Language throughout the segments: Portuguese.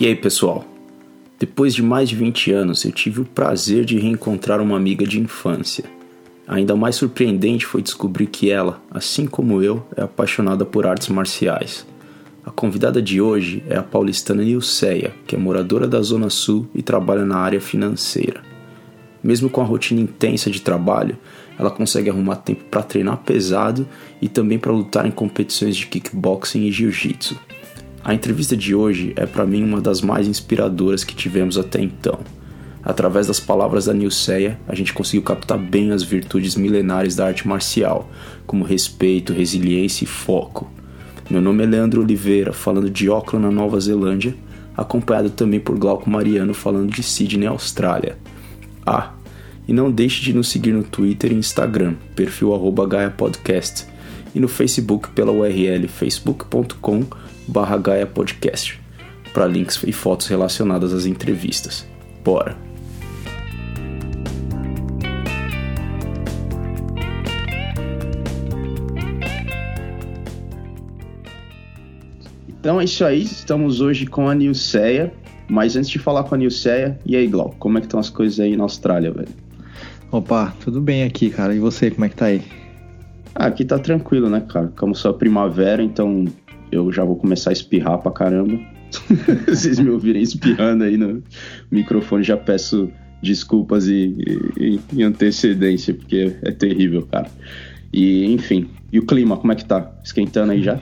E aí, pessoal? Depois de mais de 20 anos, eu tive o prazer de reencontrar uma amiga de infância. Ainda mais surpreendente foi descobrir que ela, assim como eu, é apaixonada por artes marciais. A convidada de hoje é a paulistana Nilceia, que é moradora da Zona Sul e trabalha na área financeira. Mesmo com a rotina intensa de trabalho, ela consegue arrumar tempo para treinar pesado e também para lutar em competições de kickboxing e jiu-jitsu. A entrevista de hoje é para mim uma das mais inspiradoras que tivemos até então. Através das palavras da Nilceia, a gente conseguiu captar bem as virtudes milenares da arte marcial, como respeito, resiliência e foco. Meu nome é Leandro Oliveira, falando de Auckland, na Nova Zelândia, acompanhado também por Glauco Mariano, falando de Sydney, Austrália. Ah, e não deixe de nos seguir no Twitter e Instagram, perfil arroba Gaia Podcast, e no Facebook pela URL facebook.com Gaia Podcast, para links e fotos relacionadas às entrevistas. Bora! Então é isso aí, estamos hoje com a Nilceia. Mas antes de falar com a Nilceia, e aí, Glau, como é que estão as coisas aí na Austrália, velho? Opa, tudo bem aqui, cara. E você, como é que tá aí? Ah, aqui tá tranquilo, né, cara? Como só primavera, então eu já vou começar a espirrar pra caramba. Vocês me ouvirem espirrando aí no microfone, já peço desculpas e, e, e antecedência, porque é terrível, cara. E, enfim, e o clima, como é que tá? Esquentando aí já?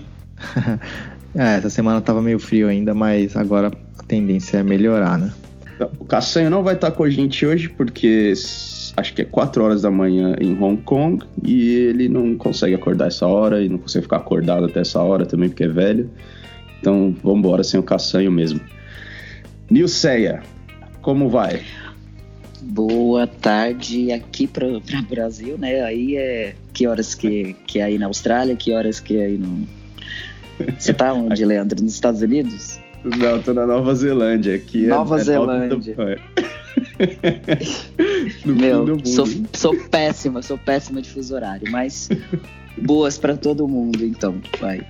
é, essa semana tava meio frio ainda, mas agora tendência é melhorar, né? O Cassanho não vai estar com a gente hoje, porque acho que é 4 horas da manhã em Hong Kong e ele não consegue acordar essa hora e não consegue ficar acordado até essa hora também porque é velho. Então vamos embora sem o Cassanho mesmo. Nilceia, como vai? Boa tarde aqui para o Brasil, né? Aí é que horas que, que é aí na Austrália, que horas que é aí no. Você tá onde, Leandro? Nos Estados Unidos? Não, tô na Nova Zelândia. Aqui é Nova é, Zelândia. Meu, sou, sou péssima, sou péssima de fuso horário, mas boas para todo mundo, então, vai.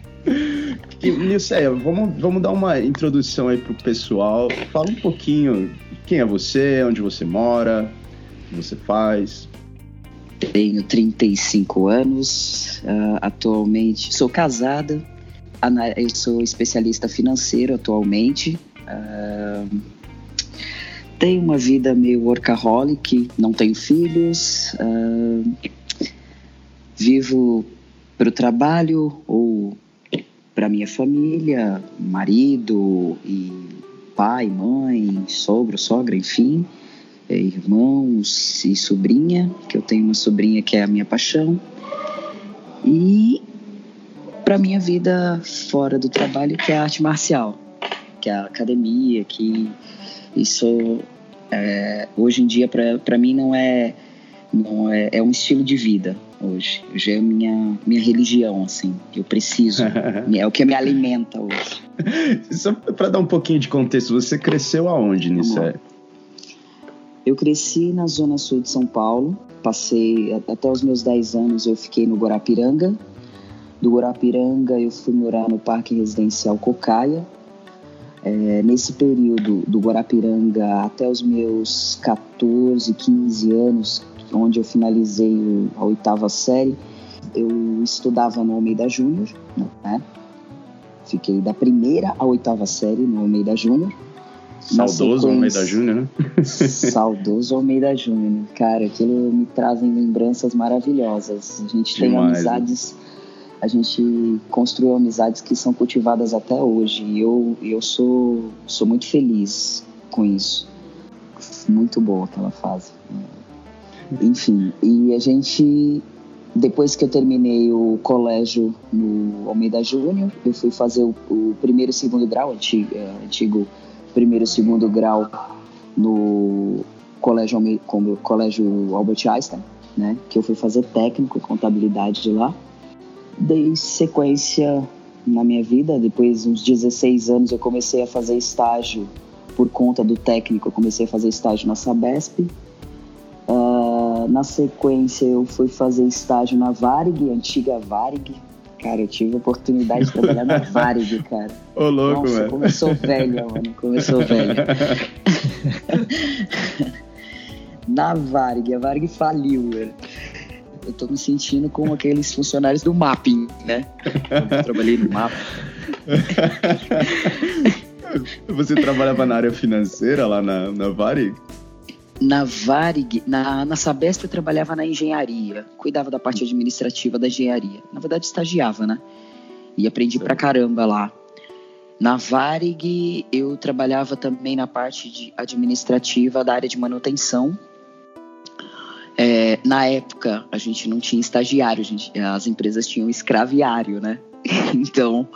E, Nilceia, vamos, vamos dar uma introdução aí pro pessoal. Fala um pouquinho quem é você, onde você mora, o que você faz. Tenho 35 anos, uh, atualmente sou casada, eu sou especialista financeiro atualmente. Uh, tenho uma vida meio workaholic, não tenho filhos, uh, vivo para o trabalho ou para minha família, marido e pai, mãe, sogro, sogra, enfim, irmãos e sobrinha, que eu tenho uma sobrinha que é a minha paixão. E para minha vida fora do trabalho, que é a arte marcial, que é a academia, que isso é, hoje em dia para mim não é não é, é um estilo de vida hoje. Hoje é minha minha religião assim. Eu preciso. é o que me alimenta hoje. Só para dar um pouquinho de contexto, você cresceu aonde nisso? Eu cresci na zona sul de São Paulo. Passei até os meus 10 anos eu fiquei no Guarapiranga, do Guarapiranga, eu fui morar no Parque Residencial Cocaia. É, nesse período do Guarapiranga até os meus 14, 15 anos, onde eu finalizei a oitava série, eu estudava no Almeida Júnior, né? Fiquei da primeira à oitava série no Almeida Júnior. Saudoso Almeida Júnior, né? Saudoso Almeida Júnior. Cara, aquilo me trazem lembranças maravilhosas. A gente Demais, tem amizades. Né? A gente construiu amizades que são cultivadas até hoje. E eu, eu sou, sou muito feliz com isso. Muito boa aquela fase. Enfim, e a gente, depois que eu terminei o colégio no Almeida Júnior, eu fui fazer o, o primeiro e segundo grau, antigo, é, antigo primeiro e segundo grau no colégio, colégio Albert Einstein, né? Que eu fui fazer técnico, contabilidade de lá dei sequência na minha vida. Depois, uns 16 anos, eu comecei a fazer estágio por conta do técnico. Eu comecei a fazer estágio na Sabesp. Uh, na sequência, eu fui fazer estágio na Varig, antiga Varig, Cara, eu tive a oportunidade de trabalhar na Varig, cara. Ô, louco, Nossa, mano. Começou velho, mano. Começou velho. na Varig, a Varig faliu, velho. Eu tô me sentindo como aqueles funcionários do Mapping, né? Eu trabalhei no Mapping. Você trabalhava na área financeira lá na, na Varig? Na Varig, na, na Sabesp eu trabalhava na engenharia, cuidava da parte administrativa da engenharia. Na verdade, estagiava, né? E aprendi pra caramba lá. Na Varig, eu trabalhava também na parte de administrativa da área de manutenção. É, na época, a gente não tinha estagiário, gente, as empresas tinham escraviário, né? então,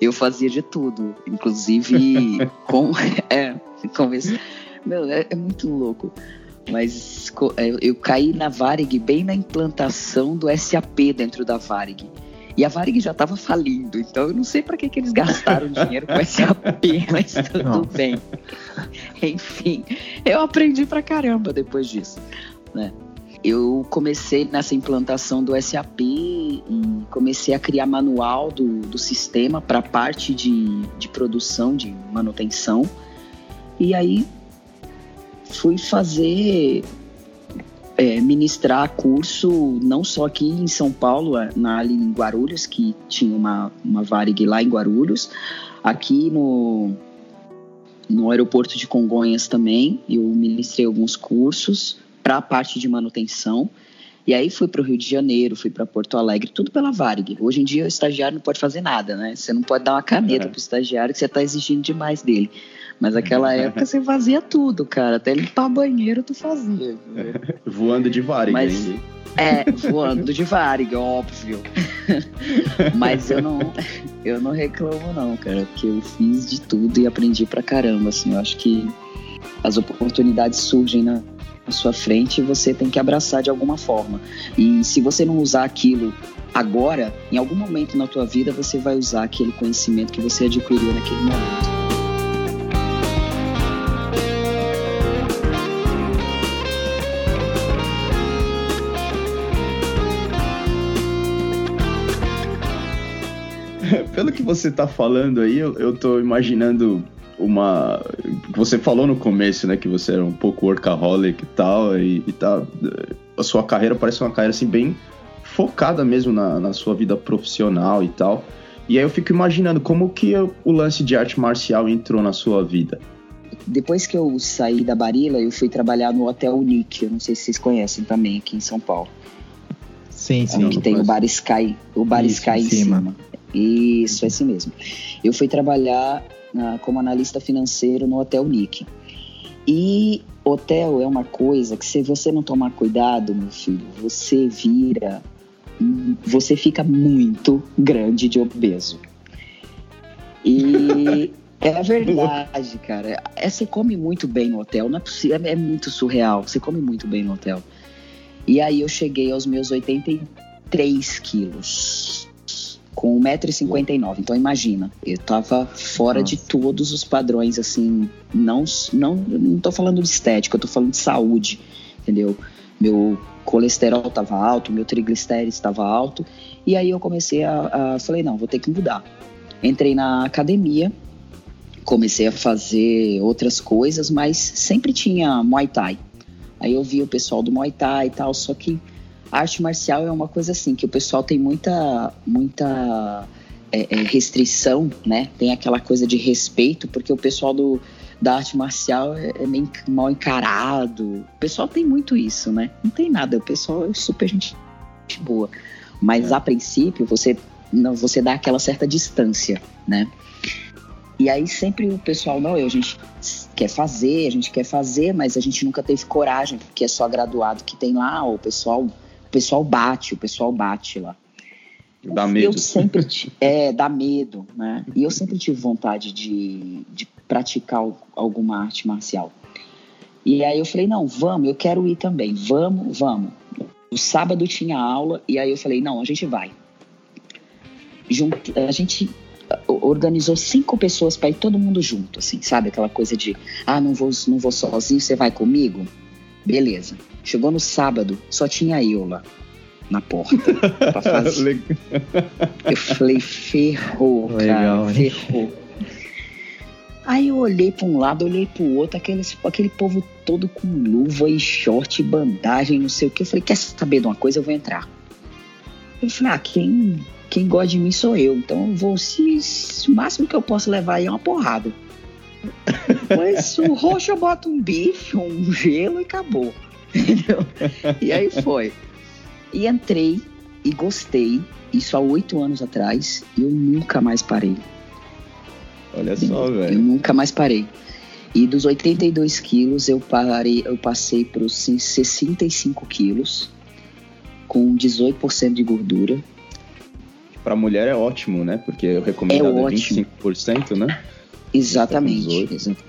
eu fazia de tudo, inclusive com. É, com esse, meu, é, é muito louco. Mas eu, é, eu caí na Varig bem na implantação do SAP dentro da Varig. E a Varig já estava falindo, então eu não sei para que, que eles gastaram dinheiro com SAP, mas tudo não. bem. Enfim, eu aprendi pra caramba depois disso, né? Eu comecei nessa implantação do SAP e comecei a criar manual do, do sistema para a parte de, de produção, de manutenção. E aí fui fazer é, ministrar curso não só aqui em São Paulo, é, na, ali em Guarulhos, que tinha uma, uma Varig lá em Guarulhos, aqui no, no aeroporto de Congonhas também, eu ministrei alguns cursos para a parte de manutenção. E aí fui para o Rio de Janeiro, fui para Porto Alegre, tudo pela Varig. Hoje em dia o estagiário não pode fazer nada, né? Você não pode dar uma caneta é. para o estagiário que você está exigindo demais dele. Mas naquela época você fazia tudo, cara. Até limpar banheiro tu fazia. Voando de Varig, Mas? É, voando de Varig, óbvio. Mas eu não, eu não reclamo não, cara, porque eu fiz de tudo e aprendi pra caramba, assim. Eu acho que as oportunidades surgem na, na sua frente e você tem que abraçar de alguma forma. E se você não usar aquilo agora, em algum momento na tua vida você vai usar aquele conhecimento que você adquiriu naquele momento. pelo que você tá falando aí, eu, tô imaginando uma. Você falou no começo, né, que você era um pouco workaholic e tal, e, e tá. A sua carreira parece uma carreira assim, bem focada mesmo na, na sua vida profissional e tal. E aí eu fico imaginando como que o lance de arte marcial entrou na sua vida. Depois que eu saí da Barila, eu fui trabalhar no Hotel Nick, eu não sei se vocês conhecem também aqui em São Paulo. Sim, sim. Que tem o Bar Sky, o Bar Isso, Sky em cima. cima. Isso, é assim mesmo. Eu fui trabalhar uh, como analista financeiro no Hotel Nick. E hotel é uma coisa que se você não tomar cuidado, meu filho, você vira, você fica muito grande de obeso. E é verdade, cara. É, você come muito bem no hotel, não é possível, é, é muito surreal. Você come muito bem no hotel. E aí eu cheguei aos meus 83 quilos com 1,59m. Então imagina, eu tava fora Nossa. de todos os padrões, assim, não, não, não tô falando de estética, eu tô falando de saúde, entendeu? Meu colesterol tava alto, meu triglicérides estava alto, e aí eu comecei a, a, falei, não, vou ter que mudar. Entrei na academia, comecei a fazer outras coisas, mas sempre tinha Muay Thai. Aí eu vi o pessoal do Muay Thai e tal, só que a arte marcial é uma coisa assim, que o pessoal tem muita, muita é, é, restrição, né? Tem aquela coisa de respeito, porque o pessoal do, da arte marcial é, é meio mal encarado. O pessoal tem muito isso, né? Não tem nada, o pessoal é super gente boa. Mas é. a princípio, você, não, você dá aquela certa distância, né? E aí sempre o pessoal, não, eu, a gente quer fazer, a gente quer fazer, mas a gente nunca teve coragem, porque é só graduado que tem lá, o pessoal o pessoal bate, o pessoal bate lá. Dá medo. Eu sempre é, dá medo, né? E eu sempre tive vontade de, de praticar alguma arte marcial. E aí eu falei, não, vamos, eu quero ir também, vamos, vamos. O sábado tinha aula e aí eu falei, não, a gente vai. a gente organizou cinco pessoas para ir todo mundo junto, assim, sabe? Aquela coisa de, ah, não vou, não vou sozinho, você vai comigo? Beleza. Chegou no sábado, só tinha eu lá. na porta. Pra fazer. eu falei, ferrou, Legal, cara, ferrou. Aí eu olhei para um lado, olhei para o outro, aquele, aquele povo todo com luva e short, bandagem, não sei o que. Eu falei, quer saber de uma coisa? Eu vou entrar. Eu falei, ah, quem, quem gosta de mim sou eu. Então eu vou, se, se o máximo que eu posso levar aí é uma porrada. Depois o roxo eu boto um bife, um gelo e acabou. Entendeu? E aí foi. E entrei e gostei. Isso há oito anos atrás. E eu nunca mais parei. Olha só, velho. Eu nunca mais parei. E dos 82 quilos, eu, parei, eu passei para os 65 quilos, com 18% de gordura. Para mulher é ótimo, né? Porque eu recomendo é 25%, né? Exatamente. exatamente.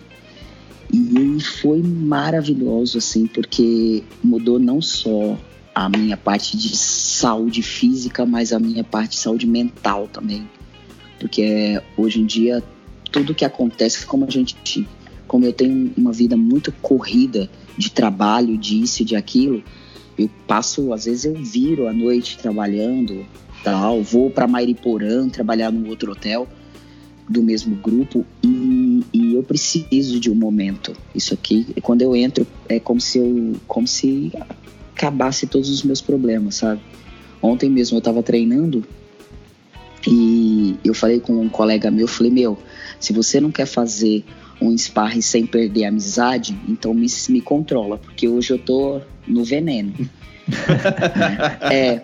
E foi maravilhoso, assim, porque mudou não só a minha parte de saúde física, mas a minha parte de saúde mental também. Porque hoje em dia tudo que acontece, como a gente, como eu tenho uma vida muito corrida de trabalho, disso e de aquilo, eu passo, às vezes eu viro à noite trabalhando, tal, vou para Mairiporã trabalhar num outro hotel do mesmo grupo e, e, eu preciso de um momento. Isso aqui, quando eu entro, é como se eu, como se acabasse todos os meus problemas, sabe? Ontem mesmo eu estava treinando e eu falei com um colega meu, falei, meu, se você não quer fazer um sparring sem perder a amizade, então me, me controla, porque hoje eu tô no veneno. é.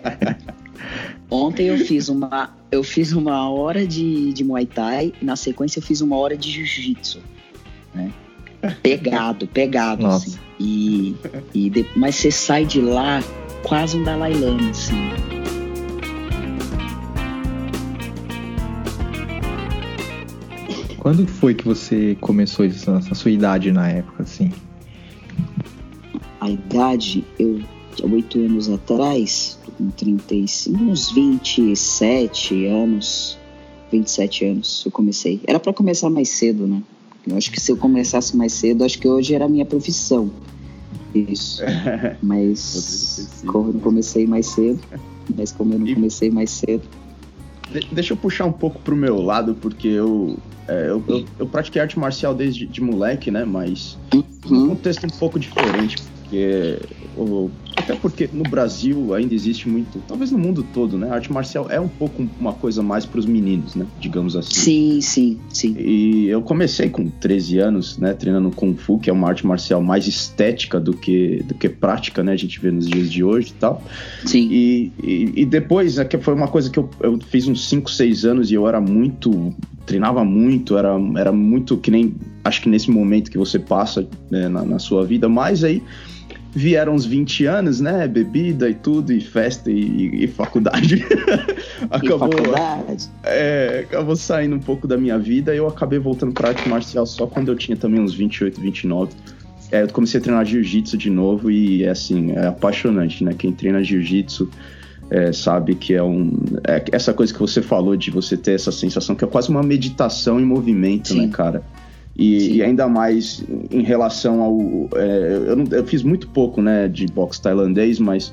Ontem eu fiz uma, eu fiz uma hora de, de Muay Thai e na sequência eu fiz uma hora de Jiu-Jitsu. Né? Pegado, pegado, Nossa. assim. E, e de, mas você sai de lá quase um Dalai Lama, assim. Quando foi que você começou isso, a sua idade na época, assim? A idade, eu, oito anos atrás, com 35, uns 27 anos, 27 anos eu comecei. Era para começar mais cedo, né? Eu acho que se eu começasse mais cedo, acho que hoje era a minha profissão. Isso. Mas como eu não comecei mais cedo, mas como eu não comecei mais cedo. Deixa eu puxar um pouco pro meu lado, porque eu é, eu, eu, eu, pratiquei arte marcial desde de moleque, né? Mas uhum. um contexto um pouco diferente, porque o, até porque no Brasil ainda existe muito, talvez no mundo todo, né? A arte marcial é um pouco uma coisa mais para os meninos, né? Digamos assim. Sim, sim, sim. E eu comecei com 13 anos, né? Treinando Kung Fu, que é uma arte marcial mais estética do que, do que prática, né? A gente vê nos dias de hoje e tal. Sim. E, e, e depois, é foi uma coisa que eu, eu fiz uns 5, 6 anos e eu era muito treinava muito, era, era muito que nem acho que nesse momento que você passa né, na, na, sua vida, mas aí vieram uns 20 anos, né? Bebida e tudo, e festa e, e faculdade. acabou, e faculdade. É, acabou saindo um pouco da minha vida e eu acabei voltando pra arte marcial só quando eu tinha também uns 28, 29. É, eu comecei a treinar jiu-jitsu de novo e é assim, é apaixonante, né? Quem treina jiu-jitsu é, sabe que é um. É, essa coisa que você falou de você ter essa sensação que é quase uma meditação em movimento, né, Sim. né, cara? E, e, ainda mais em relação ao. É, eu, não, eu, fiz muito pouco, né, de boxe tailandês, mas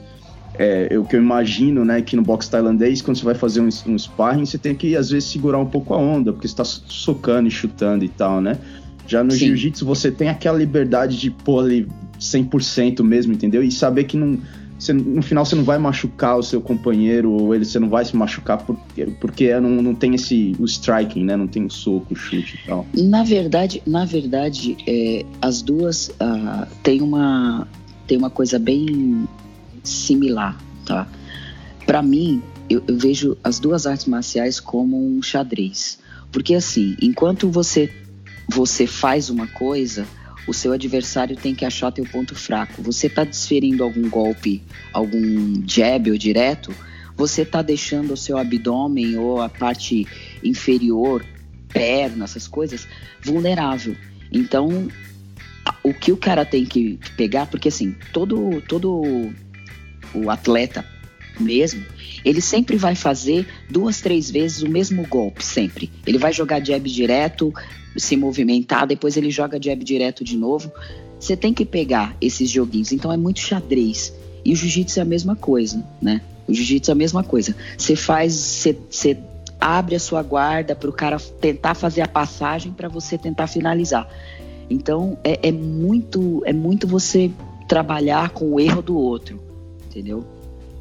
é, o que eu imagino, né, que no boxe tailandês, quando você vai fazer um, um sparring, você tem que, às vezes, segurar um pouco a onda, porque você tá socando e chutando e tal, né? Já no jiu-jitsu, você tem aquela liberdade de pôr ali 100% mesmo, entendeu? E saber que não você, no final você não vai machucar o seu companheiro ou ele você não vai se machucar porque, porque não, não tem esse o striking, né? Não tem o soco, o chute e tal. Na verdade, na verdade, é, as duas uh, tem uma tem uma coisa bem similar, tá? Para mim, eu, eu vejo as duas artes marciais como um xadrez, porque assim, enquanto você você faz uma coisa o seu adversário tem que achar teu ponto fraco. Você está desferindo algum golpe, algum jab ou direto, você está deixando o seu abdômen ou a parte inferior, perna, essas coisas, vulnerável. Então, o que o cara tem que pegar, porque assim, todo, todo o atleta mesmo, ele sempre vai fazer duas, três vezes o mesmo golpe, sempre. Ele vai jogar jab direto, se movimentar, depois ele joga jab direto de novo. Você tem que pegar esses joguinhos, então é muito xadrez. E o jiu-jitsu é a mesma coisa, né? O jiu-jitsu é a mesma coisa. Você faz, você abre a sua guarda para o cara tentar fazer a passagem para você tentar finalizar. Então é, é, muito é muito você trabalhar com o erro do outro, entendeu?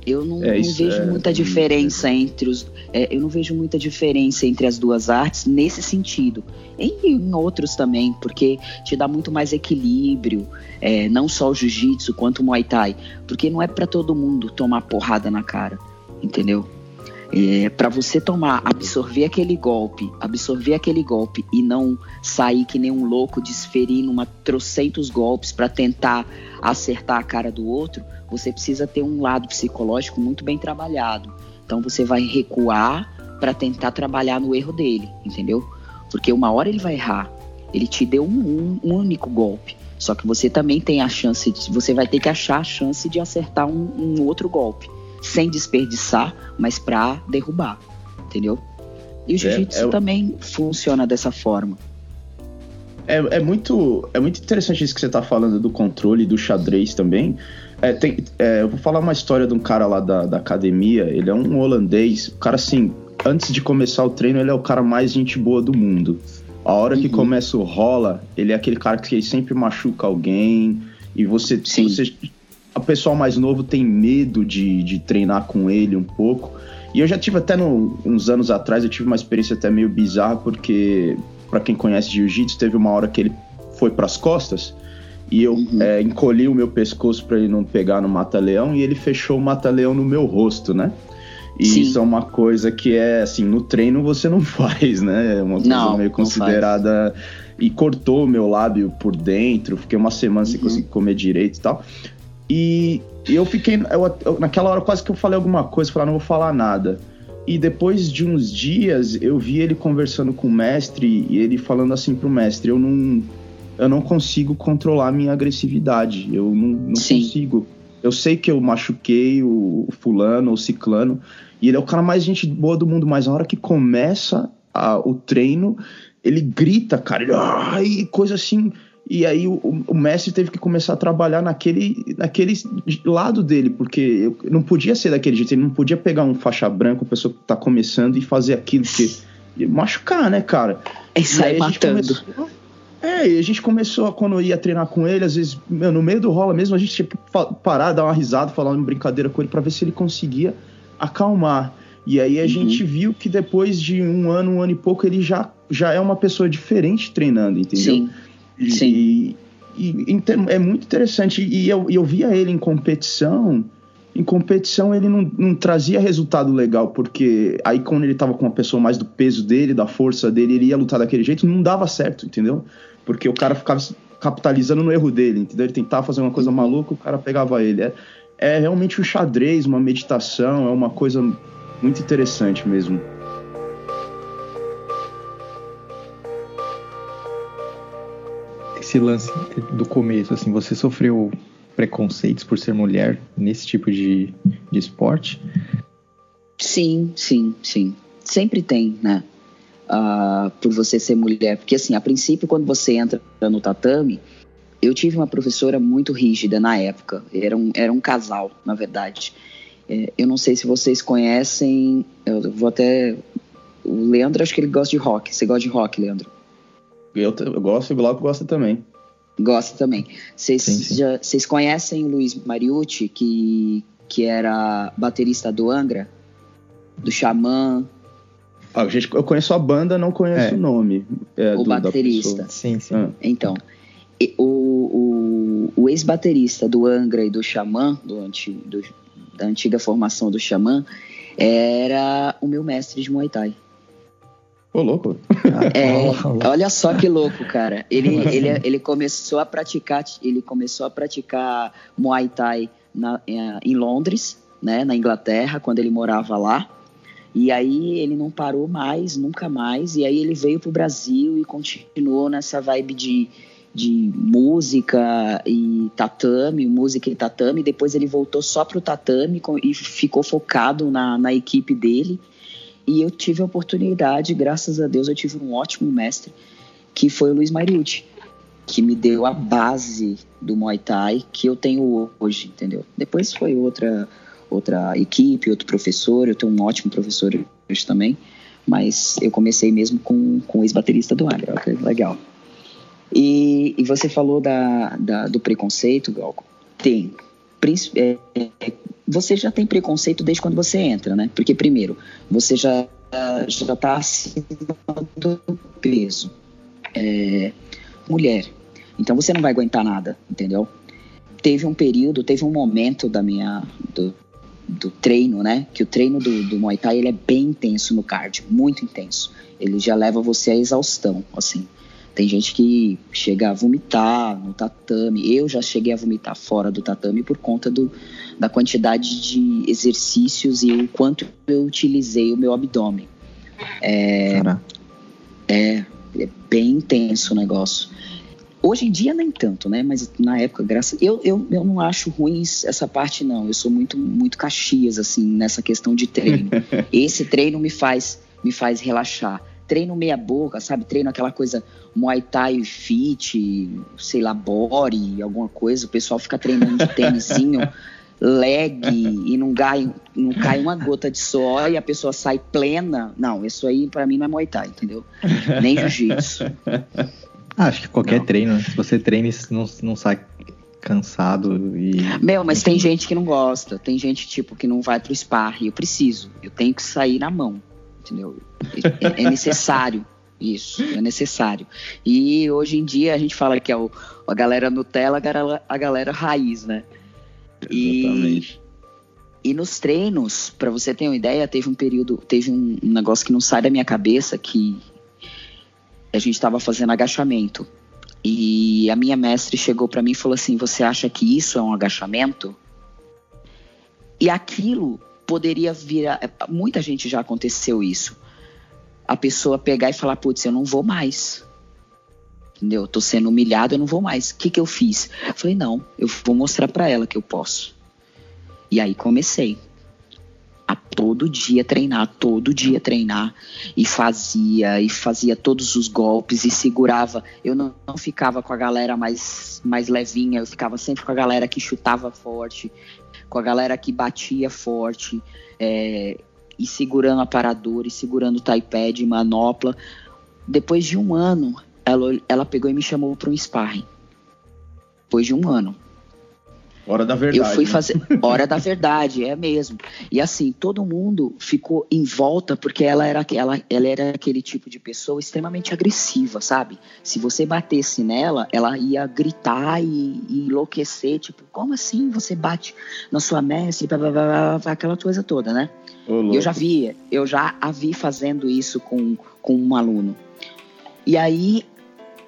Eu não, é, não vejo é, muita diferença entre os. É, eu não vejo muita diferença entre as duas artes nesse sentido. Em, em outros também, porque te dá muito mais equilíbrio, é, não só o jiu-jitsu quanto o muay thai. Porque não é para todo mundo tomar porrada na cara, entendeu? É, para você tomar, absorver aquele golpe, absorver aquele golpe e não sair que nem um louco desferindo uma trocentos golpes para tentar acertar a cara do outro, você precisa ter um lado psicológico muito bem trabalhado. Então você vai recuar para tentar trabalhar no erro dele, entendeu? Porque uma hora ele vai errar. Ele te deu um, um único golpe. Só que você também tem a chance, de, você vai ter que achar a chance de acertar um, um outro golpe sem desperdiçar, mas para derrubar, entendeu? E o é, jiu-jitsu é, é, também funciona dessa forma. É, é, muito, é muito interessante isso que você está falando do controle do xadrez também. É, tem, é, eu vou falar uma história de um cara lá da, da academia. Ele é um holandês. O cara, assim, antes de começar o treino, ele é o cara mais gente boa do mundo. A hora que uhum. começa o rola, ele é aquele cara que sempre machuca alguém. E você, Sim. você o pessoal mais novo tem medo de, de treinar com ele um pouco. E eu já tive até no, uns anos atrás, eu tive uma experiência até meio bizarra, porque, para quem conhece jiu-jitsu, teve uma hora que ele foi para as costas e eu uhum. é, encolhi o meu pescoço para ele não pegar no mata-leão e ele fechou o mata-leão no meu rosto, né? E Sim. isso é uma coisa que é assim, no treino você não faz, né? É uma coisa não, meio considerada. E cortou o meu lábio por dentro, fiquei uma semana uhum. sem conseguir comer direito e tal. E eu fiquei. Eu, eu, naquela hora quase que eu falei alguma coisa, falei, ah, não vou falar nada. E depois de uns dias, eu vi ele conversando com o mestre e ele falando assim pro mestre: eu não, eu não consigo controlar a minha agressividade. Eu não, não consigo. Eu sei que eu machuquei o, fulano ou ciclano. E ele é o cara mais gente boa do mundo, mas na hora que começa a, o treino, ele grita, cara. Ele, ai, coisa assim e aí o, o Messi teve que começar a trabalhar naquele, naquele lado dele, porque não podia ser daquele jeito, ele não podia pegar um faixa branca, uma pessoa que tá começando e fazer aquilo, porque machucar, né, cara? E sai matando. Começou, é, e a gente começou, quando eu ia treinar com ele, às vezes, meu, no meio do rola mesmo, a gente tinha que parar, dar uma risada, falar uma brincadeira com ele para ver se ele conseguia acalmar. E aí a uhum. gente viu que depois de um ano, um ano e pouco, ele já, já é uma pessoa diferente treinando, entendeu? Sim. Sim. E, e, é muito interessante. E eu, eu via ele em competição. Em competição ele não, não trazia resultado legal, porque aí quando ele tava com uma pessoa mais do peso dele, da força dele, ele ia lutar daquele jeito, não dava certo, entendeu? Porque o cara ficava capitalizando no erro dele, entendeu? Ele tentava fazer uma coisa maluca, o cara pegava ele. É, é realmente um xadrez, uma meditação, é uma coisa muito interessante mesmo. Esse lance do começo, assim, você sofreu preconceitos por ser mulher nesse tipo de, de esporte? Sim, sim, sim. Sempre tem, né? Uh, por você ser mulher. Porque, assim, a princípio, quando você entra no tatame, eu tive uma professora muito rígida na época. Era um, era um casal, na verdade. É, eu não sei se vocês conhecem. Eu vou até. O Leandro, acho que ele gosta de rock. Você gosta de rock, Leandro? Eu, eu gosto e o Glauco gosta também. Gosta também. Vocês conhecem o Luiz Mariucci, que, que era baterista do Angra? Do Xamã? Ah, gente, eu conheço a banda, não conheço é. o nome. É, o do, baterista. Sim, sim. Ah. Então, o, o, o ex-baterista do Angra e do Xamã, do, anti, do, da antiga formação do Xamã, era o meu mestre de Muay Thai. Ô, louco. É, olha só que louco, cara. Ele, ele, ele começou a praticar, ele começou a praticar Muay Thai na, em Londres, né, na Inglaterra, quando ele morava lá. E aí ele não parou mais, nunca mais. E aí ele veio pro Brasil e continuou nessa vibe de, de música e tatame, música e tatame. Depois ele voltou só pro tatame e ficou focado na, na equipe dele. E eu tive a oportunidade, graças a Deus, eu tive um ótimo mestre, que foi o Luiz Mariucci, que me deu a base do Muay Thai que eu tenho hoje, entendeu? Depois foi outra outra equipe, outro professor. Eu tenho um ótimo professor hoje também, mas eu comecei mesmo com, com o ex-baterista do Agra, que legal. E, e você falou da, da, do preconceito, Galco. Tem. É, é, você já tem preconceito desde quando você entra, né? Porque, primeiro, você já já está acima do peso. É, mulher. Então você não vai aguentar nada, entendeu? Teve um período, teve um momento da minha do, do treino, né? Que o treino do, do Muay Thai ele é bem intenso no cardio, muito intenso. Ele já leva você à exaustão, assim. Tem gente que chega a vomitar no tatame. Eu já cheguei a vomitar fora do tatame por conta do, da quantidade de exercícios e o quanto eu utilizei o meu abdômen. É, é, é bem intenso o negócio. Hoje em dia nem tanto, né? Mas na época, graças eu, eu, eu não acho ruim essa parte não. Eu sou muito muito caxias assim nessa questão de treino. Esse treino me faz me faz relaxar treino meia boca, sabe? Treino aquela coisa Muay Thai fit, sei lá, body, alguma coisa. O pessoal fica treinando de tênisinho, leg e não cai, não cai uma gota de suor e a pessoa sai plena. Não, isso aí para mim não é Muay Thai, entendeu? Nem jiu-jitsu. Ah, acho que qualquer não. treino, se você treina e não, não sai cansado e. Meu, mas tem gente que não gosta, tem gente tipo que não vai pro sparring. Eu preciso, eu tenho que sair na mão entendeu? É, é necessário isso, é necessário. E hoje em dia a gente fala que é o, a galera Nutella, a galera, a galera raiz, né? Exatamente. E, e nos treinos, para você ter uma ideia, teve um período, teve um, negócio que não sai da minha cabeça que a gente estava fazendo agachamento. E a minha mestre chegou para mim e falou assim: Você acha que isso é um agachamento? E aquilo poderia virar. Muita gente já aconteceu isso. A pessoa pegar e falar: putz, eu não vou mais. Entendeu? Tô sendo humilhado, eu não vou mais. O que, que eu fiz? Eu falei: não, eu vou mostrar para ela que eu posso. E aí comecei a todo dia treinar, todo dia treinar e fazia e fazia todos os golpes e segurava. Eu não, não, ficava com a galera mais mais levinha, eu ficava sempre com a galera que chutava forte, com a galera que batia forte, é, e segurando aparador, e segurando o iPad, manopla. Depois de um ano, ela, ela pegou e me chamou para um sparring. Depois de um ano. Hora da verdade. Eu fui né? fazer. Hora da verdade, é mesmo. E assim, todo mundo ficou em volta porque ela era, ela, ela era aquele tipo de pessoa extremamente agressiva, sabe? Se você batesse nela, ela ia gritar e, e enlouquecer. Tipo, como assim você bate na sua mestre? Blá, blá, blá, blá, aquela coisa toda, né? eu já vi, eu já a vi fazendo isso com, com um aluno. E aí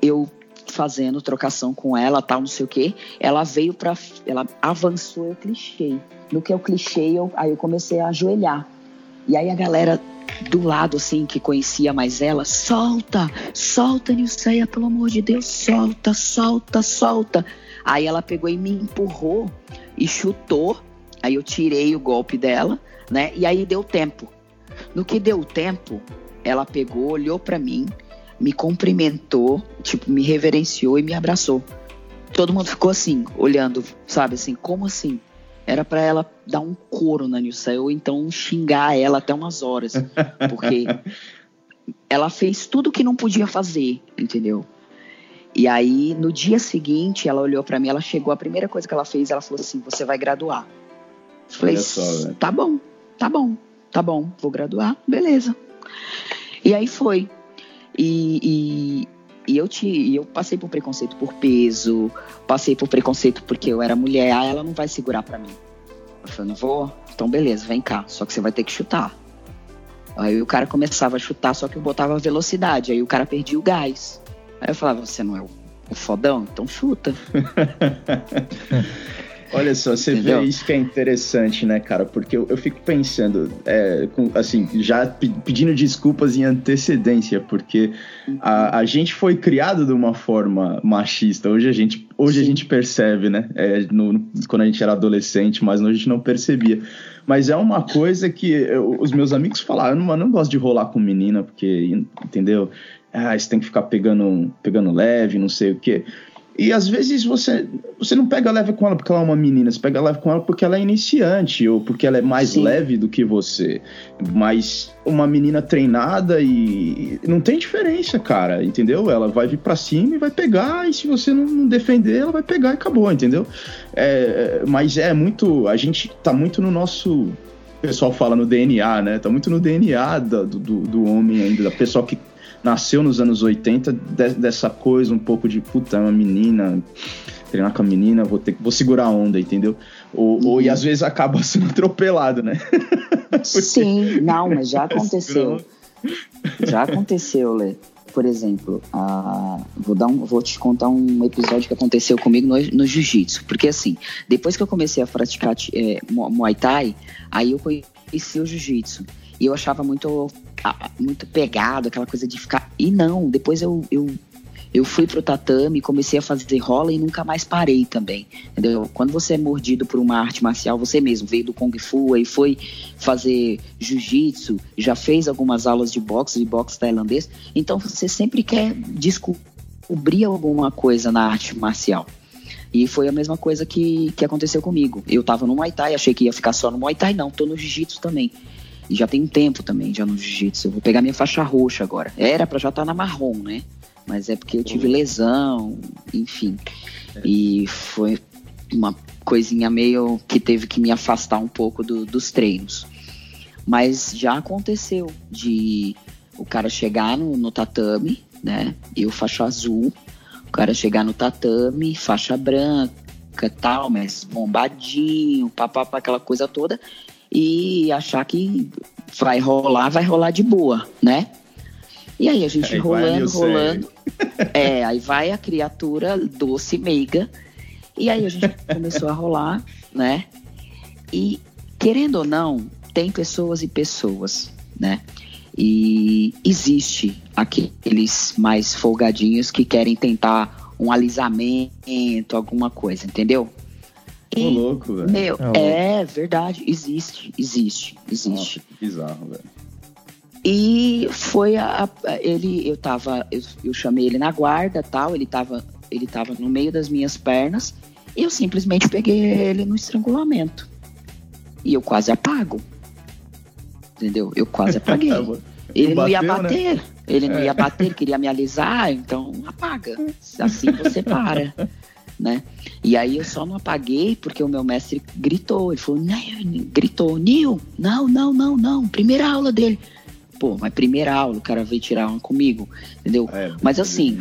eu fazendo trocação com ela, tal, não sei o que. Ela veio para, ela avançou, eu clichê. No que eu clichê, eu, aí eu comecei a ajoelhar. E aí a galera do lado, assim, que conhecia mais ela, solta, solta, Nilceia, pelo amor de Deus, solta, solta, solta. Aí ela pegou e me empurrou e chutou. Aí eu tirei o golpe dela, né? E aí deu tempo. No que deu tempo, ela pegou, olhou para mim, me cumprimentou, tipo, me reverenciou e me abraçou. Todo mundo ficou assim, olhando, sabe, assim, como assim? Era para ela dar um couro na Nilce ou então xingar ela até umas horas, porque ela fez tudo que não podia fazer, entendeu? E aí, no dia seguinte, ela olhou para mim, ela chegou, a primeira coisa que ela fez, ela falou assim: Você vai graduar. Eu falei: só, Tá bom, tá bom, tá bom, vou graduar, beleza. E aí foi. E, e, e eu, te, eu passei por preconceito por peso, passei por preconceito porque eu era mulher, ah, ela não vai segurar para mim. Eu falei, não vou? Então beleza, vem cá, só que você vai ter que chutar. Aí o cara começava a chutar, só que eu botava velocidade, aí o cara perdia o gás. Aí eu falava, você não é o, o fodão? Então chuta. Olha só, você Entendeu? vê isso que é interessante, né, cara? Porque eu, eu fico pensando, é, com, assim, já pedindo desculpas em antecedência, porque a, a gente foi criado de uma forma machista. Hoje a gente, hoje a gente percebe, né? É, no, quando a gente era adolescente, mas a gente não percebia. Mas é uma coisa que eu, os meus amigos falaram, eu não, eu não gosto de rolar com menina, porque, entendeu? Ah, você tem que ficar pegando, pegando leve, não sei o quê. E às vezes você, você não pega leve com ela porque ela é uma menina, você pega leve com ela porque ela é iniciante ou porque ela é mais Sim. leve do que você. Mas uma menina treinada e não tem diferença, cara, entendeu? Ela vai vir para cima e vai pegar, e se você não defender, ela vai pegar e acabou, entendeu? É, mas é muito. A gente tá muito no nosso. O pessoal fala no DNA, né? Tá muito no DNA do, do, do homem ainda, da pessoa que nasceu nos anos 80 de, dessa coisa um pouco de puta, é uma menina, treinar com a menina, vou ter vou segurar a onda, entendeu? Ou, uhum. ou e às vezes acaba sendo atropelado, né? Sim, não, mas já aconteceu. Já aconteceu, Lê. Por exemplo, a, vou, dar um, vou te contar um episódio que aconteceu comigo no, no jiu-jitsu. Porque assim, depois que eu comecei a praticar é, Muay Thai, aí eu conheci o jiu-jitsu. E eu achava muito, muito pegado, aquela coisa de ficar. E não, depois eu, eu, eu fui pro tatame, comecei a fazer rola e nunca mais parei também. Entendeu? Quando você é mordido por uma arte marcial, você mesmo veio do Kung Fu e foi fazer jiu-jitsu, já fez algumas aulas de boxe, de boxe tailandês, então você sempre quer descobrir alguma coisa na arte marcial. E foi a mesma coisa que, que aconteceu comigo. Eu tava no Muay Thai, achei que ia ficar só no Muay Thai, não, tô no Jiu-Jitsu também. E já tem um tempo também, já no jiu-jitsu. Eu vou pegar minha faixa roxa agora. Era para já estar tá na marrom, né? Mas é porque eu tive lesão, enfim. E foi uma coisinha meio que teve que me afastar um pouco do, dos treinos. Mas já aconteceu de o cara chegar no, no tatame, né? Eu faixa azul, o cara chegar no tatame, faixa branca, tal, mas bombadinho, papapá, aquela coisa toda e achar que vai rolar, vai rolar de boa, né? E aí a gente aí rolando, rolando. É, aí vai a criatura doce, meiga. E aí a gente começou a rolar, né? E querendo ou não, tem pessoas e pessoas, né? E existe aqueles mais folgadinhos que querem tentar um alisamento, alguma coisa, entendeu? Louco, velho. Meu, é, é verdade. Existe, existe, existe. Nossa, bizarro, velho. E foi a, a, ele, eu tava, eu, eu, chamei ele na guarda, tal, ele tava, ele tava no meio das minhas pernas, e eu simplesmente peguei ele no estrangulamento. E eu quase apago. Entendeu? Eu quase apaguei. ele não ia né? bater, né? ele não é. ia bater, ele queria me alisar, então apaga. Assim você para né? E aí eu só não apaguei porque o meu mestre gritou. Ele falou, gritou, Nil, não, não, não, não, primeira aula dele. Pô, mas primeira aula, o cara veio tirar uma comigo, entendeu? É, mas assim,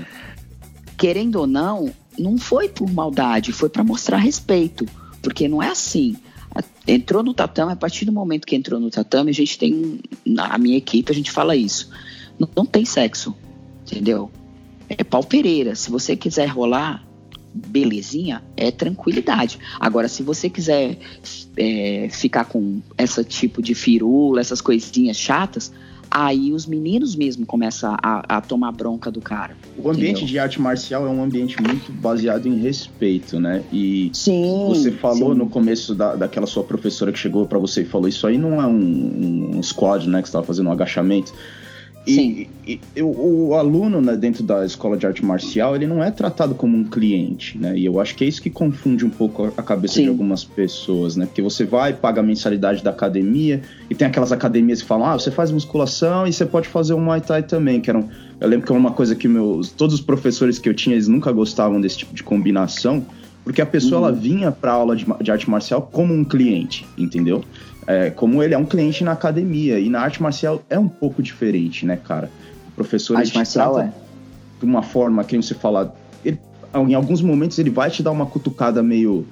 querendo ou não, não foi por maldade, foi para mostrar respeito. Porque não é assim. Entrou no tatame, a partir do momento que entrou no tatame, a gente tem, na minha equipe, a gente fala isso. Não, não tem sexo, entendeu? É pau Pereira. Se você quiser rolar, belezinha, é tranquilidade. Agora, se você quiser é, ficar com esse tipo de firula, essas coisinhas chatas, aí os meninos mesmo começam a, a tomar bronca do cara. O ambiente entendeu? de arte marcial é um ambiente muito baseado em respeito, né? E sim, você falou sim. no começo da, daquela sua professora que chegou para você e falou: Isso aí não é um, um squad, né? Que você estava fazendo um agachamento. E, e, e o, o, aluno né, dentro da escola de arte marcial, ele não é tratado como um cliente, né? E eu acho que é isso que confunde um pouco a cabeça Sim. de algumas pessoas, né? Porque você vai, paga a mensalidade da academia, e tem aquelas academias que falam, ah, você faz musculação e você pode fazer um Muay Thai também, que eram... Eu lembro que é uma coisa que meus... Todos os professores que eu tinha, eles nunca gostavam desse tipo de combinação, porque a pessoa, uhum. ela vinha pra aula de, de arte marcial como um cliente, entendeu? É, como ele é um cliente na academia. E na arte marcial é um pouco diferente, né, cara? O professor arte marcial é. de uma forma que você fala. Ele, em alguns momentos ele vai te dar uma cutucada meio,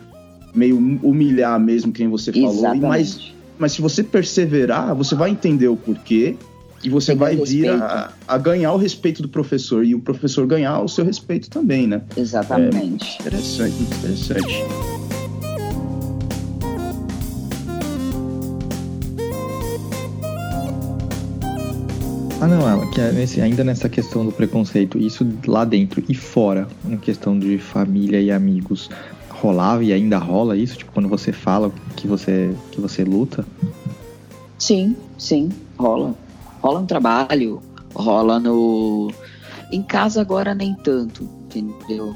meio humilhar mesmo, quem você falou. Mas, mas se você perseverar, você vai entender o porquê. E você vai vir a, a, ganhar o respeito do professor e o professor ganhar o seu respeito também, né? Exatamente. É interessante, interessante. Ah, não, ela, que é ainda nessa questão do preconceito, isso lá dentro e fora, na questão de família e amigos, rolava e ainda rola isso? Tipo, quando você fala que você, que você luta? Sim, sim, rola. Rola no trabalho, rola no. Em casa agora nem tanto, entendeu?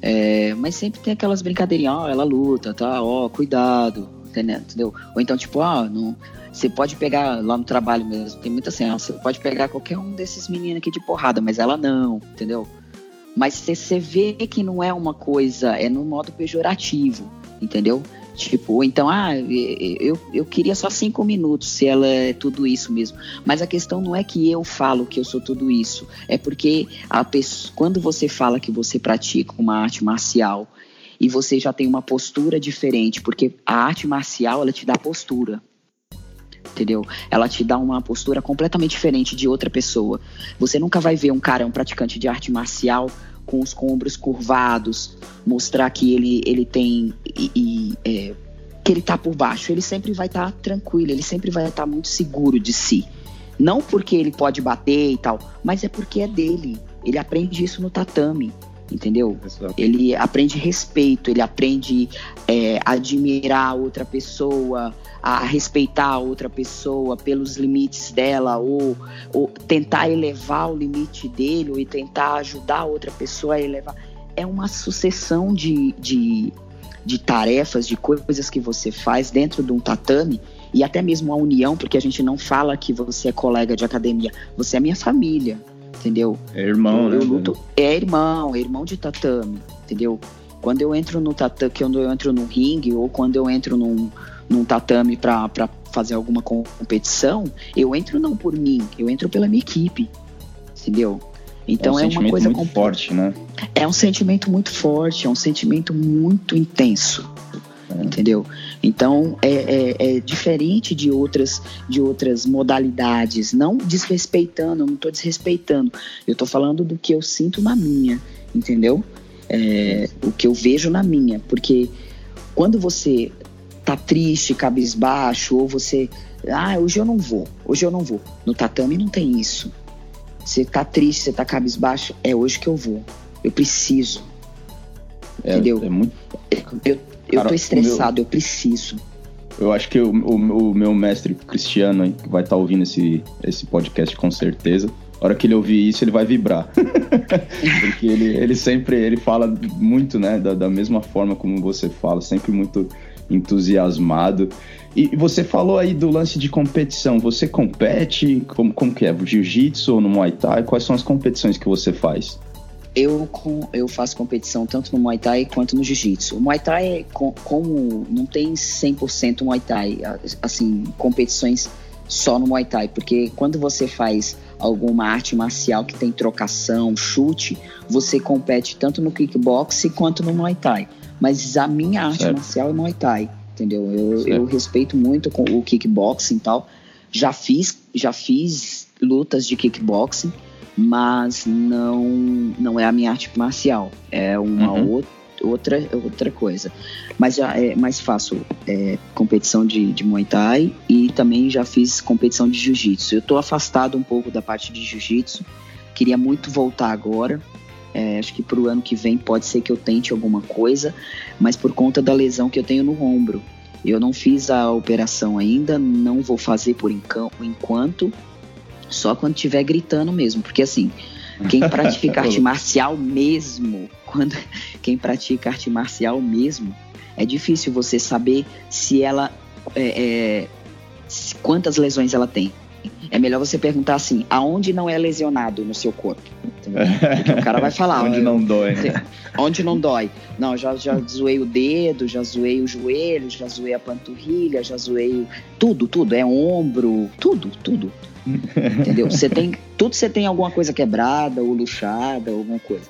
É, mas sempre tem aquelas brincadeirinhas, ó, ela luta, tá? Ó, cuidado, entendeu? Ou então, tipo, ah, não, você pode pegar lá no trabalho mesmo, tem muita assim, você pode pegar qualquer um desses meninos aqui de porrada, mas ela não, entendeu? Mas você vê que não é uma coisa, é no modo pejorativo, entendeu? Tipo, então, ah, eu, eu queria só cinco minutos se ela é tudo isso mesmo. Mas a questão não é que eu falo que eu sou tudo isso. É porque a pessoa, quando você fala que você pratica uma arte marcial e você já tem uma postura diferente, porque a arte marcial ela te dá postura. Entendeu? Ela te dá uma postura completamente diferente de outra pessoa. Você nunca vai ver um cara, um praticante de arte marcial, com os ombros curvados, mostrar que ele, ele tem. E, e, é, que ele tá por baixo. Ele sempre vai estar tá tranquilo, ele sempre vai estar tá muito seguro de si. Não porque ele pode bater e tal, mas é porque é dele. Ele aprende isso no tatame entendeu? Ele aprende respeito, ele aprende é, a admirar outra pessoa, a respeitar a outra pessoa pelos limites dela, ou, ou tentar elevar o limite dele, ou tentar ajudar a outra pessoa a elevar. É uma sucessão de, de, de tarefas, de coisas que você faz dentro de um tatame e até mesmo a união, porque a gente não fala que você é colega de academia, você é minha família entendeu? É irmão, eu, né? luto, é irmão, é irmão de tatame, entendeu? Quando eu entro no tatame, quando eu entro no ringue ou quando eu entro num, num tatame para fazer alguma competição, eu entro não por mim, eu entro pela minha equipe, entendeu? Então é, um é uma coisa muito forte, né? É um sentimento muito forte, é um sentimento muito intenso entendeu? Então é, é, é, diferente de outras de outras modalidades, não desrespeitando, não estou desrespeitando, eu estou falando do que eu sinto na minha, entendeu? É, o que eu vejo na minha, porque quando você tá triste, cabisbaixo, ou você, ah, hoje eu não vou, hoje eu não vou. No tatame não tem isso. Você tá triste, você tá cabisbaixo, é hoje que eu vou. Eu preciso. É, entendeu? É muito... Eu, eu Cara, tô estressado, meu... eu preciso. Eu acho que o, o, o meu mestre Cristiano vai estar tá ouvindo esse, esse podcast com certeza. A hora que ele ouvir isso, ele vai vibrar. Porque ele, ele sempre ele fala muito, né? Da, da mesma forma como você fala, sempre muito entusiasmado. E você falou aí do lance de competição. Você compete? Como, como que é? Jiu-jitsu ou no Muay Thai? Quais são as competições que você faz? Eu, eu faço competição tanto no Muay Thai quanto no Jiu-Jitsu. O Muay Thai, como não tem 100% Muay Thai, assim, competições só no Muay Thai, porque quando você faz alguma arte marcial que tem trocação, chute, você compete tanto no kickbox quanto no Muay Thai. Mas a minha arte certo. marcial é Muay Thai, entendeu? Eu, eu respeito muito o kickboxing e tal. Já fiz, já fiz lutas de kickboxing mas não não é a minha arte marcial, é uma uhum. outra, outra coisa. Mas já é mais fácil é, competição de, de Muay Thai e também já fiz competição de Jiu-Jitsu. Eu estou afastado um pouco da parte de Jiu-Jitsu, queria muito voltar agora. É, acho que para o ano que vem pode ser que eu tente alguma coisa, mas por conta da lesão que eu tenho no ombro. Eu não fiz a operação ainda, não vou fazer por enquanto, só quando estiver gritando mesmo, porque assim, quem pratica arte marcial mesmo, quando quem pratica arte marcial mesmo, é difícil você saber se ela é, é, quantas lesões ela tem. É melhor você perguntar assim, aonde não é lesionado no seu corpo? Porque o cara vai falar. onde não dói, né? Onde não dói. Não, já, já zoei o dedo, já zoei o joelho, já zoei a panturrilha, já zoei tudo, tudo. É ombro, tudo, tudo. Entendeu? Você tem. Tudo você tem alguma coisa quebrada ou luxada, alguma coisa.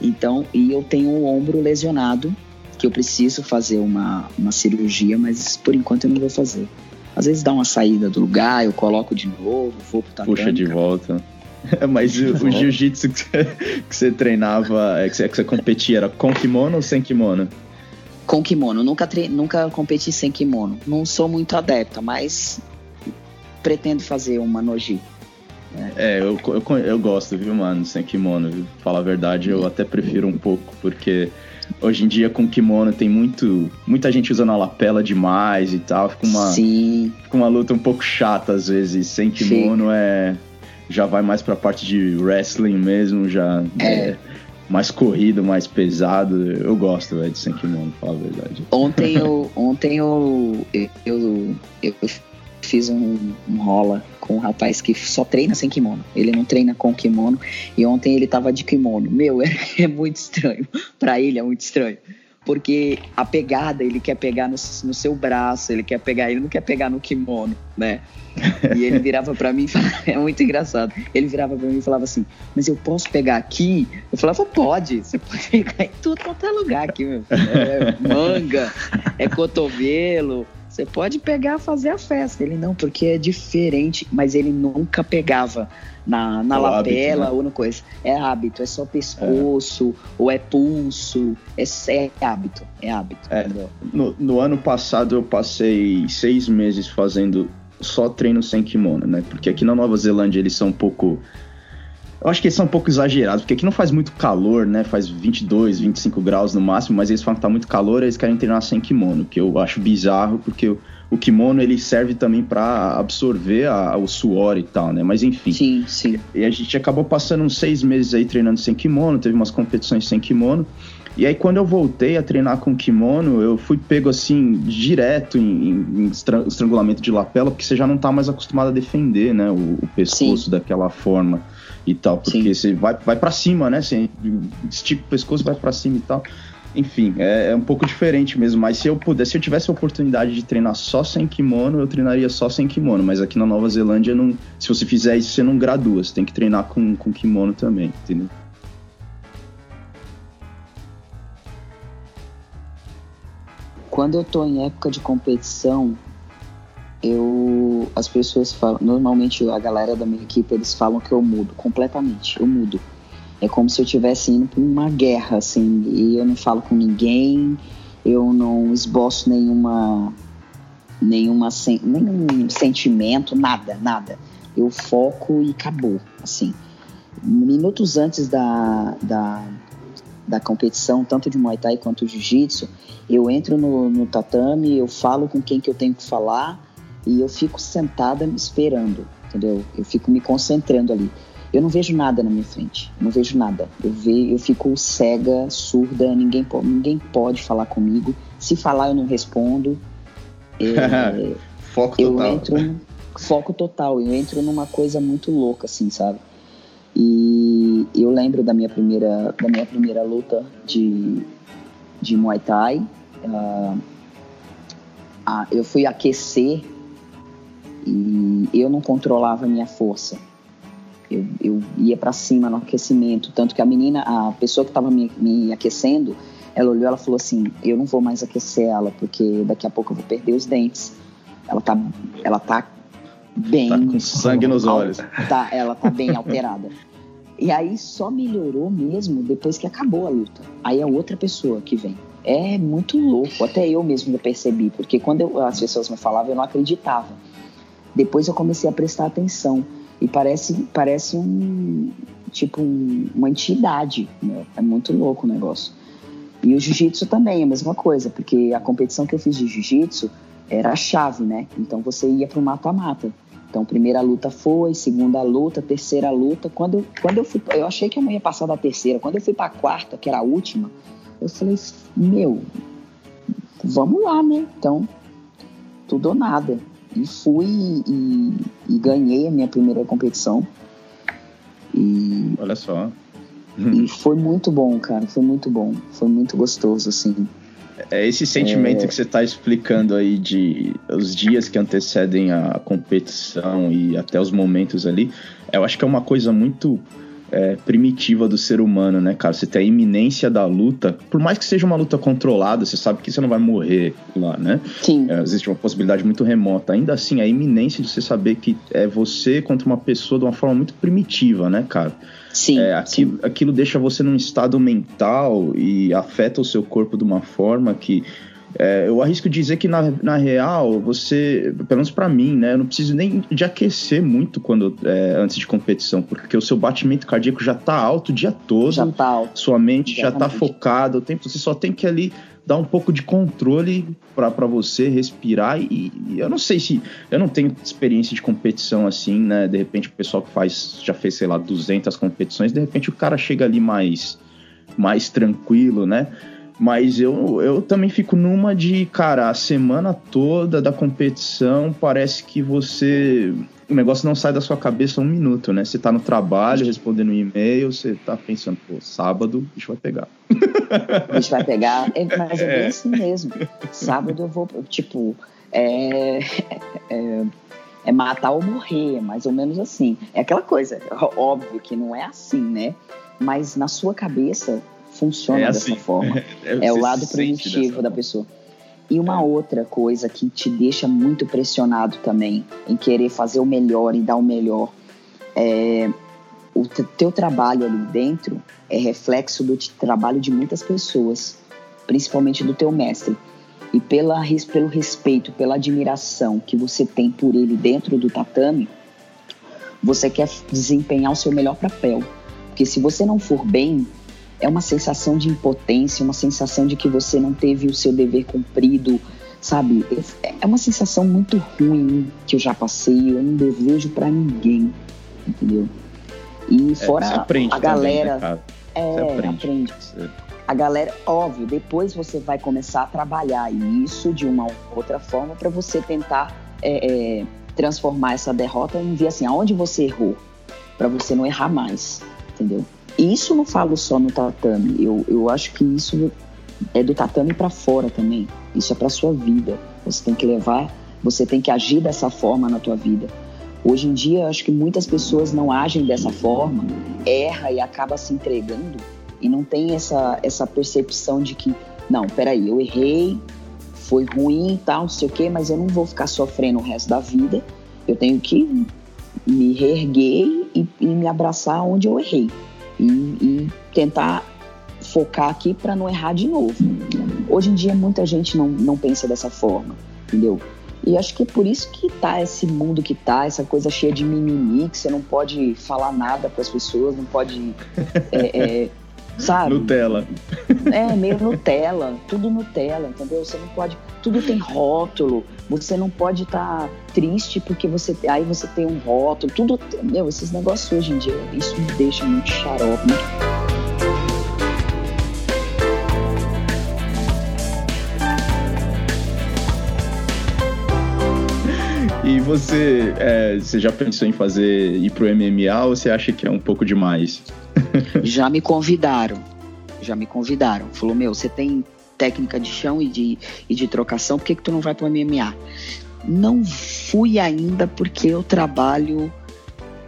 Então, e eu tenho o ombro lesionado, que eu preciso fazer uma, uma cirurgia, mas por enquanto eu não vou fazer. Às vezes dá uma saída do lugar, eu coloco de novo, vou pro tatame. Puxa de volta. Mas o, o jiu-jitsu que, que, você treinava, é, que você, que você competia, era com kimono ou sem kimono? Com kimono. Nunca, tre... Nunca competi sem kimono. Não sou muito adepta, mas pretendo fazer uma noji. É, eu, eu, eu, gosto, viu, mano, sem kimono, viu? Falar a verdade, eu até prefiro um pouco, porque hoje em dia com kimono tem muito muita gente usando a lapela demais e tal, fica uma, Sim. fica uma luta um pouco chata às vezes. Sem kimono Sim. é já vai mais pra parte de wrestling mesmo, já é, é mais corrido, mais pesado. Eu gosto de sem kimono, pra falar a verdade. Ontem eu, ontem eu, eu, eu, eu fiz um, um, rola com um rapaz que só treina sem kimono. Ele não treina com kimono. E ontem ele tava de kimono. Meu, é, é muito estranho. Pra ele é muito estranho porque a pegada ele quer pegar no, no, seu braço, ele quer pegar, ele não quer pegar no kimono, né? E ele virava para mim, é muito engraçado. Ele virava para mim e falava assim: "Mas eu posso pegar aqui?" Eu falava: "Pode, você pode pegar em tudo quanto é lugar aqui, meu. É manga, é cotovelo, você pode pegar fazer a festa. Ele não, porque é diferente, mas ele nunca pegava na, na é lapela hábito, né? ou no coisa. É hábito, é só pescoço, é. ou é pulso, é, é hábito, é hábito. É, no, no, ano passado eu passei seis meses fazendo só treino sem kimono, né? Porque aqui na Nova Zelândia eles são um pouco. Eu acho que eles são um pouco exagerados, porque aqui não faz muito calor, né? Faz 22, 25 graus no máximo, mas eles falam que tá muito calor e eles querem treinar sem kimono, que eu acho bizarro, porque eu o kimono ele serve também para absorver a, o suor e tal, né? Mas enfim. Sim, sim. E a gente acabou passando uns seis meses aí treinando sem kimono, teve umas competições sem kimono. E aí quando eu voltei a treinar com kimono, eu fui pego assim direto em, em estrangulamento de lapela, porque você já não tá mais acostumado a defender, né, o, o pescoço sim. daquela forma e tal, porque sim. você vai, vai para cima, né, você estica o pescoço, vai para cima e tal enfim, é, é, um pouco diferente mesmo. Mas se eu pudesse, se eu tivesse a oportunidade de treinar só sem kimono, eu treinaria só sem kimono. Mas aqui na Nova Zelândia, não, se você fizer isso, você não gradua. Você tem que treinar com, com kimono também, entendeu? Quando eu tô em época de competição, eu as pessoas falam, normalmente a galera da minha equipe eles falam que eu mudo completamente, eu mudo é como se eu estivesse indo para uma guerra, assim, e eu não falo com ninguém, eu não esboço nenhuma, nenhuma nenhum sentimento, nada, nada. Eu foco e acabou, assim. Minutos antes da, da, da competição, tanto de Muay Thai quanto de Jiu-Jitsu, eu entro no, no tatame, eu falo com quem que eu tenho que falar e eu fico sentada esperando, entendeu? Eu fico me concentrando ali. Eu não vejo nada na minha frente, não vejo nada. Eu ve, eu fico cega, surda, ninguém, ninguém pode falar comigo. Se falar, eu não respondo. É, foco eu total. Entro, foco total. Eu entro numa coisa muito louca, assim, sabe? E eu lembro da minha primeira, da minha primeira luta de, de Muay Thai. Uh, uh, eu fui aquecer e eu não controlava a minha força. Eu, eu ia para cima no aquecimento, tanto que a menina, a pessoa que estava me, me aquecendo, ela olhou, ela falou assim: "Eu não vou mais aquecer ela porque daqui a pouco eu vou perder os dentes". Ela tá, ela tá bem tá com sangue nos olhos. Tá, ela tá bem alterada. E aí só melhorou mesmo depois que acabou a luta. Aí a outra pessoa que vem. É muito louco, até eu mesmo percebi, porque quando eu, as pessoas me falavam eu não acreditava. Depois eu comecei a prestar atenção. E parece, parece um tipo um, uma entidade, né? é muito louco o negócio. E o jiu-jitsu também é a mesma coisa, porque a competição que eu fiz de jiu-jitsu era a chave, né? Então você ia para o mata-mata. Então, primeira luta foi, segunda luta, terceira luta. Quando, quando eu fui, eu achei que eu não ia passar da terceira. Quando eu fui para a quarta, que era a última, eu falei, meu, vamos lá, né? Então, tudo ou nada. E fui e, e ganhei a minha primeira competição. E, Olha só. E foi muito bom, cara. Foi muito bom. Foi muito gostoso, assim. É esse sentimento é... que você está explicando aí de os dias que antecedem a competição e até os momentos ali, eu acho que é uma coisa muito é, primitiva do ser humano, né, cara? Você tem a iminência da luta, por mais que seja uma luta controlada, você sabe que você não vai morrer lá, né? Sim. É, existe uma possibilidade muito remota. Ainda assim, a iminência de você saber que é você contra uma pessoa de uma forma muito primitiva, né, cara? Sim, é, aquilo, sim. aquilo deixa você num estado mental e afeta o seu corpo de uma forma que é, eu arrisco dizer que na, na real, você, pelo menos para mim, né, eu não preciso nem de aquecer muito quando é, antes de competição, porque o seu batimento cardíaco já tá alto o dia todo, já tá alto. sua mente Exatamente. já tá focada, o tempo você só tem que ali dar um pouco de controle para você respirar e, e, eu não sei se eu não tenho experiência de competição assim, né? De repente o pessoal que faz já fez sei lá 200 competições, de repente o cara chega ali mais mais tranquilo, né? Mas eu, eu também fico numa de, cara, a semana toda da competição parece que você. O negócio não sai da sua cabeça um minuto, né? Você tá no trabalho, respondendo um e-mail, você tá pensando, pô, sábado, o bicho vai pegar. O bicho vai pegar, é, mas é bem é. assim mesmo. Sábado eu vou, tipo, é, é, é matar ou morrer, mais ou menos assim. É aquela coisa, óbvio que não é assim, né? Mas na sua cabeça funciona é assim. dessa forma. É, é o lado primitivo da pessoa. E uma é. outra coisa que te deixa muito pressionado também em querer fazer o melhor e dar o melhor é o teu trabalho ali dentro é reflexo do trabalho de muitas pessoas, principalmente do teu mestre. E pela, pelo respeito, pela admiração que você tem por ele dentro do tatame, você quer desempenhar o seu melhor papel. Porque se você não for bem, é uma sensação de impotência, uma sensação de que você não teve o seu dever cumprido, sabe? É uma sensação muito ruim que eu já passei, eu não desejo para ninguém, entendeu? E é, fora aprende a galera. Também, né, é, aprende. aprende. A galera, óbvio, depois você vai começar a trabalhar isso de uma outra forma para você tentar é, é, transformar essa derrota em ver assim, aonde você errou, para você não errar mais, entendeu? E isso não falo só no tatame, eu, eu acho que isso é do tatame para fora também. Isso é para sua vida. Você tem que levar, você tem que agir dessa forma na tua vida. Hoje em dia, acho que muitas pessoas não agem dessa forma, erra e acaba se entregando e não tem essa, essa percepção de que, não, peraí, eu errei, foi ruim e tal, não sei o quê, mas eu não vou ficar sofrendo o resto da vida. Eu tenho que me reerguer e, e me abraçar onde eu errei e, e tentar focar aqui para não errar de novo. Hoje em dia muita gente não, não pensa dessa forma, entendeu? E acho que é por isso que tá esse mundo que tá, essa coisa cheia de mimimi, que você não pode falar nada para as pessoas, não pode. É, é, sabe? Nutella. É, meio Nutella, tudo Nutella, entendeu? Você não pode. Tudo tem rótulo, você não pode estar tá triste porque você. Aí você tem um rótulo, tudo. Meu, esses negócios hoje em dia, isso me deixa muito xarope, né? E você, é, você já pensou em fazer ir pro MMA ou você acha que é um pouco demais? já me convidaram, já me convidaram. Falou, meu, você tem técnica de chão e de, e de trocação, por que, que tu não vai pro MMA? Não fui ainda porque eu trabalho,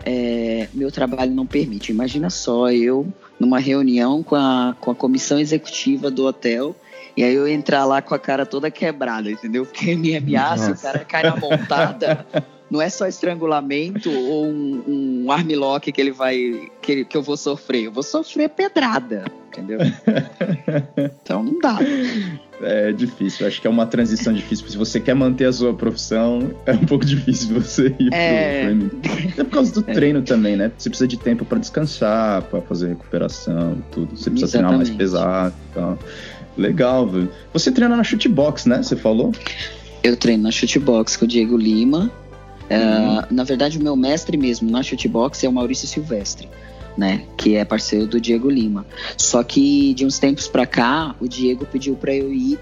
é, meu trabalho não permite. Imagina só, eu numa reunião com a, com a comissão executiva do hotel e aí eu entrar lá com a cara toda quebrada, entendeu? Porque me ameaça, o cara cai na montada. não é só estrangulamento ou um, um armlock que ele vai que, que eu vou sofrer, eu vou sofrer pedrada, entendeu? então não dá. É difícil, acho que é uma transição difícil. Se você quer manter a sua profissão, é um pouco difícil você ir é... pro MMA. É por causa do é. treino também, né? Você precisa de tempo para descansar, para fazer recuperação, tudo. Você precisa Exatamente. treinar mais pesado e tal. Legal, velho. Você treina na Shootbox, né? Você falou? Eu treino na Shootbox com o Diego Lima. Uhum. Uh, na verdade, o meu mestre mesmo na Shootbox é o Maurício Silvestre, né? Que é parceiro do Diego Lima. Só que de uns tempos pra cá, o Diego pediu pra eu ir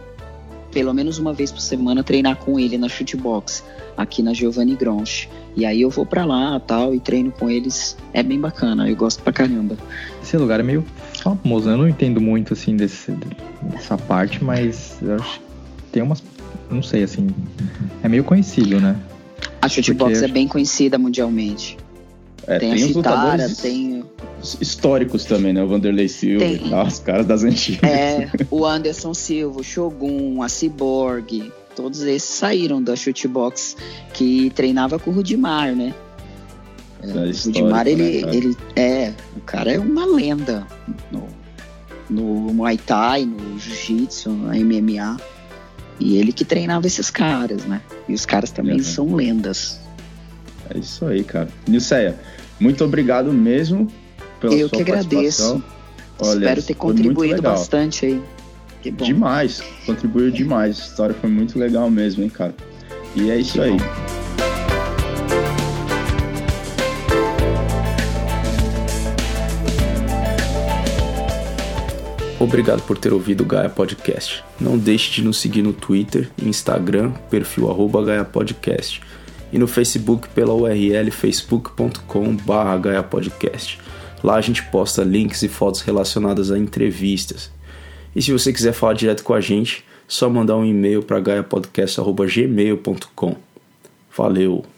pelo menos uma vez por semana treinar com ele na Shootbox, aqui na Giovanni Gronch. E aí eu vou para lá tal e treino com eles. É bem bacana, eu gosto pra caramba. Esse lugar é meio famoso, eu não entendo muito assim desse, dessa parte, mas eu acho que tem umas. Não sei, assim. É meio conhecido, né? A shootbox Porque... é bem conhecida mundialmente. É, tem, tem a Citara, tem. Históricos também, né? O Vanderlei Silva tem... e tal, os caras das antigas. É, o Anderson Silva, o Shogun, a Cyborg, todos esses saíram da shootbox que treinava com o Rudimar, né? É, o Rudimar, ele, né, ele é, o cara é uma lenda no, no Muay Thai, no Jiu-Jitsu, no MMA. E ele que treinava esses caras, né? E os caras também uhum. são lendas. É isso aí, cara. Nilceia, muito obrigado mesmo pela Eu sua que agradeço. Olha, Espero ter contribuído bastante aí. Demais, contribuiu demais. A história foi muito legal mesmo, hein, cara. E é isso que aí. Bom. Obrigado por ter ouvido o Gaia Podcast. Não deixe de nos seguir no Twitter e Instagram, perfil arroba Gaia Podcast, e no Facebook pela URL facebook.com.br Gaia Podcast. Lá a gente posta links e fotos relacionadas a entrevistas. E se você quiser falar direto com a gente, só mandar um e-mail para gaiapodcast.gmail.com. Valeu!